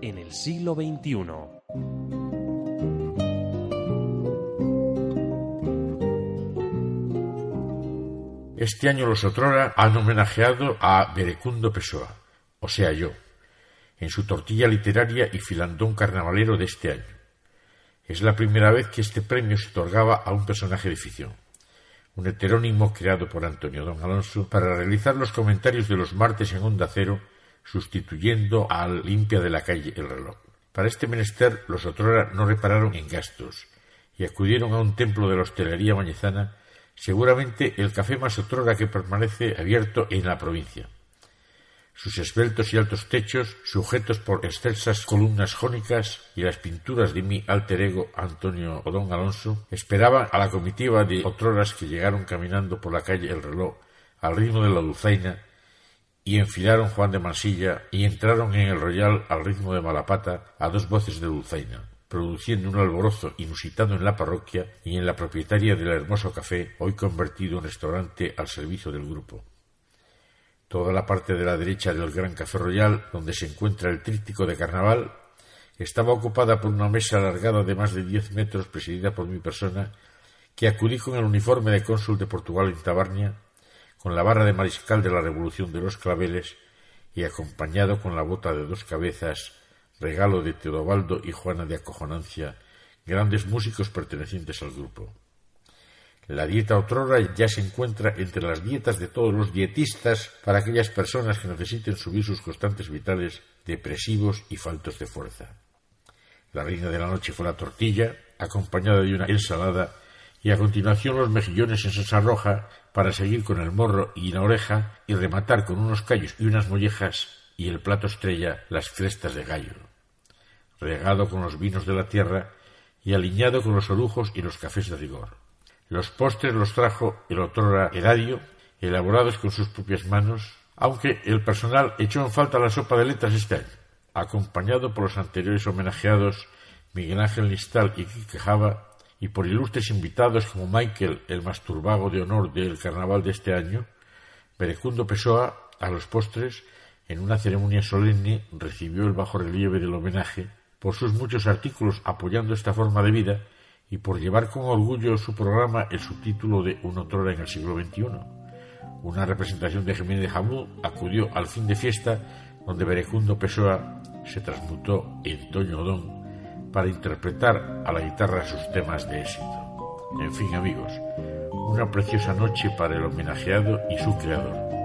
en el siglo XXI. Este año los Otrora han homenajeado a Berecundo Pessoa, o sea yo, en su tortilla literaria y filandón carnavalero de este año. Es la primera vez que este premio se otorgaba a un personaje de ficción, un heterónimo creado por Antonio Don Alonso para realizar los comentarios de los martes en Onda Cero, sustituyendo al limpia de la calle El Reloj. Para este menester los Otrora no repararon en gastos y acudieron a un templo de la hostelería mañezana seguramente el café más otrora que permanece abierto en la provincia. Sus esbeltos y altos techos, sujetos por excelsas columnas jónicas y las pinturas de mi alter ego Antonio Odón Alonso, esperaban a la comitiva de otroras que llegaron caminando por la calle El Reloj al ritmo de la dulzaina y enfilaron Juan de Mansilla y entraron en el Royal al ritmo de Malapata a dos voces de dulzaina produciendo un alborozo inusitado en la parroquia y en la propietaria del hermoso café, hoy convertido en restaurante al servicio del grupo. Toda la parte de la derecha del Gran Café Royal, donde se encuentra el tríptico de carnaval, estaba ocupada por una mesa alargada de más de diez metros presidida por mi persona, que acudí con el uniforme de cónsul de Portugal en Tabarnia, con la barra de mariscal de la Revolución de los Claveles y acompañado con la bota de dos cabezas regalo de Teodobaldo y Juana de Acojonancia, grandes músicos pertenecientes al grupo. La dieta otrora ya se encuentra entre las dietas de todos los dietistas para aquellas personas que necesiten subir sus constantes vitales depresivos y faltos de fuerza. La reina de la noche fue la tortilla, acompañada de una ensalada, y a continuación los mejillones en salsa roja para seguir con el morro y la oreja y rematar con unos callos y unas mollejas y el plato estrella las crestas de gallo regado con los vinos de la tierra y aliñado con los orujos y los cafés de rigor. Los postres los trajo el otrora Heradio, elaborados con sus propias manos, aunque el personal echó en falta la sopa de letras este año, acompañado por los anteriores homenajeados Miguel Ángel Nistal y Quique Java, y por ilustres invitados como Michael, el masturbago de honor del carnaval de este año, Berecundo Pessoa, a los postres, en una ceremonia solemne, recibió el bajo relieve del homenaje por sus muchos artículos apoyando esta forma de vida y por llevar con orgullo su programa el subtítulo de Un otrora en el siglo XXI. Una representación de Jiménez de Jamú acudió al fin de fiesta donde Berecundo Pessoa se transmutó en Toño Odón para interpretar a la guitarra sus temas de éxito. En fin, amigos, una preciosa noche para el homenajeado y su creador.